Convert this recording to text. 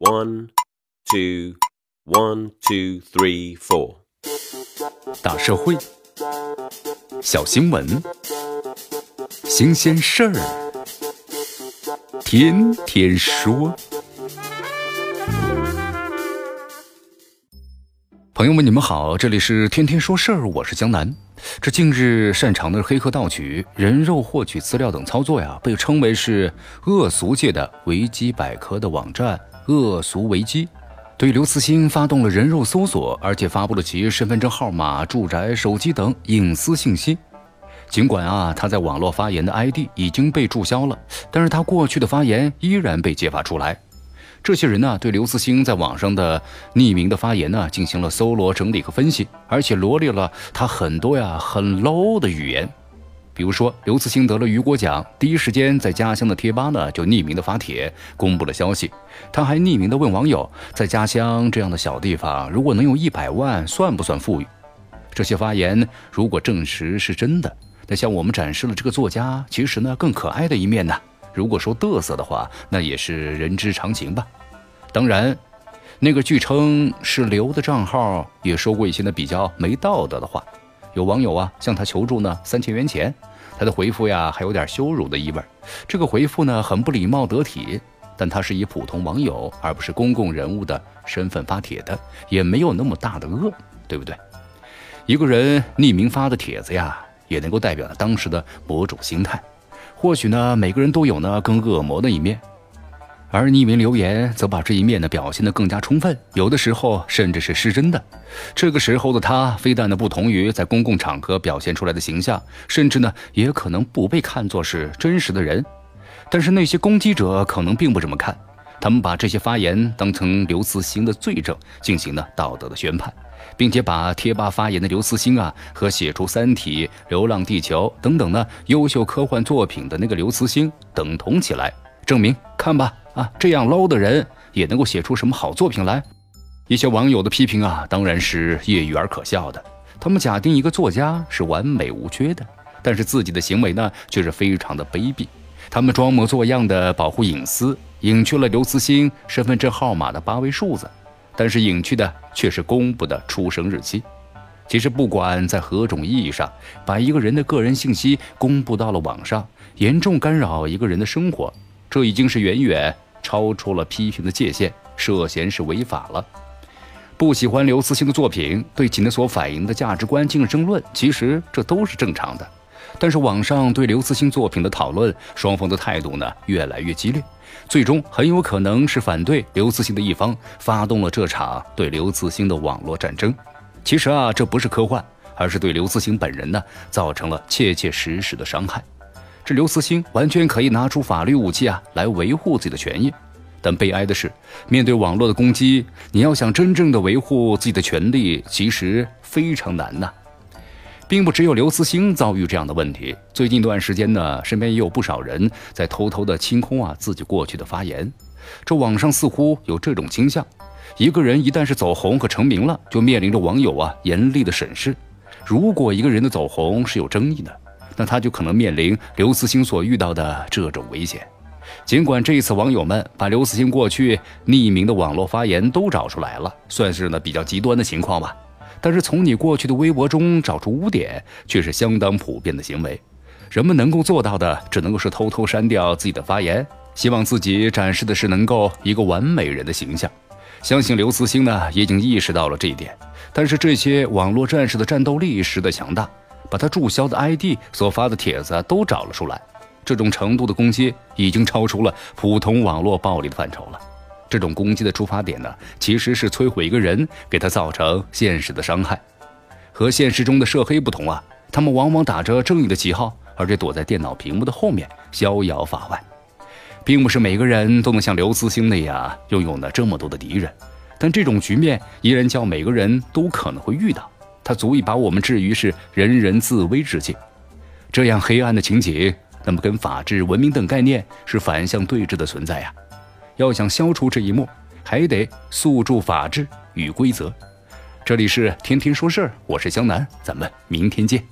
One, two, one, two, three, four。大社会，小新闻，新鲜事儿，天天说。朋友们，你们好，这里是天天说事儿，我是江南。这近日擅长的黑客盗取人肉获取资料等操作呀，被称为是恶俗界的维基百科的网站。恶俗为基对刘慈欣发动了人肉搜索，而且发布了其身份证号码、住宅、手机等隐私信息。尽管啊，他在网络发言的 ID 已经被注销了，但是他过去的发言依然被揭发出来。这些人呢，对刘慈欣在网上的匿名的发言呢，进行了搜罗、整理和分析，而且罗列了他很多呀很 low 的语言。比如说，刘慈欣得了雨果奖，第一时间在家乡的贴吧呢就匿名的发帖公布了消息。他还匿名的问网友，在家乡这样的小地方，如果能有一百万，算不算富裕？这些发言如果证实是真的，那向我们展示了这个作家其实呢更可爱的一面呢。如果说嘚瑟的话，那也是人之常情吧。当然，那个据称是刘的账号也说过一些呢比较没道德的话。有网友啊向他求助呢三千元钱，他的回复呀还有点羞辱的意味。这个回复呢很不礼貌得体，但他是以普通网友而不是公共人物的身份发帖的，也没有那么大的恶，对不对？一个人匿名发的帖子呀，也能够代表了当时的某种心态。或许呢每个人都有呢更恶魔的一面。而匿名留言则把这一面呢表现得更加充分，有的时候甚至是失真的。这个时候的他，非但呢不同于在公共场合表现出来的形象，甚至呢也可能不被看作是真实的人。但是那些攻击者可能并不这么看，他们把这些发言当成刘慈欣的罪证进行了道德的宣判，并且把贴吧发言的刘慈欣啊和写出《三体》《流浪地球》等等呢优秀科幻作品的那个刘慈欣等同起来，证明看吧。啊，这样 low 的人也能够写出什么好作品来？一些网友的批评啊，当然是业余而可笑的。他们假定一个作家是完美无缺的，但是自己的行为呢，却是非常的卑鄙。他们装模作样的保护隐私，隐去了刘慈欣身份证号码的八位数字，但是隐去的却是公布的出生日期。其实，不管在何种意义上，把一个人的个人信息公布到了网上，严重干扰一个人的生活，这已经是远远。超出了批评的界限，涉嫌是违法了。不喜欢刘慈欣的作品，对其所反映的价值观进行争论，其实这都是正常的。但是网上对刘慈欣作品的讨论，双方的态度呢越来越激烈，最终很有可能是反对刘慈欣的一方发动了这场对刘慈欣的网络战争。其实啊，这不是科幻，而是对刘慈欣本人呢造成了切切实实的伤害。这刘慈欣完全可以拿出法律武器啊，来维护自己的权益。但悲哀的是，面对网络的攻击，你要想真正的维护自己的权利，其实非常难呐。并不只有刘慈欣遭遇这样的问题，最近一段时间呢，身边也有不少人在偷偷的清空啊自己过去的发言。这网上似乎有这种倾向：一个人一旦是走红和成名了，就面临着网友啊严厉的审视。如果一个人的走红是有争议的，那他就可能面临刘慈欣所遇到的这种危险。尽管这一次网友们把刘慈欣过去匿名的网络发言都找出来了，算是呢比较极端的情况吧。但是从你过去的微博中找出污点，却是相当普遍的行为。人们能够做到的，只能够是偷偷删掉自己的发言，希望自己展示的是能够一个完美人的形象。相信刘慈欣呢也已经意识到了这一点。但是这些网络战士的战斗力实在强大。把他注销的 ID 所发的帖子都找了出来，这种程度的攻击已经超出了普通网络暴力的范畴了。这种攻击的出发点呢，其实是摧毁一个人，给他造成现实的伤害。和现实中的涉黑不同啊，他们往往打着正义的旗号，而且躲在电脑屏幕的后面逍遥法外。并不是每个人都能像刘慈欣那样拥有了这么多的敌人，但这种局面依然叫每个人都可能会遇到。它足以把我们置于是人人自危之境，这样黑暗的情景，那么跟法治、文明等概念是反向对峙的存在呀。要想消除这一幕，还得诉诸法治与规则。这里是天天说事儿，我是江南，咱们明天见。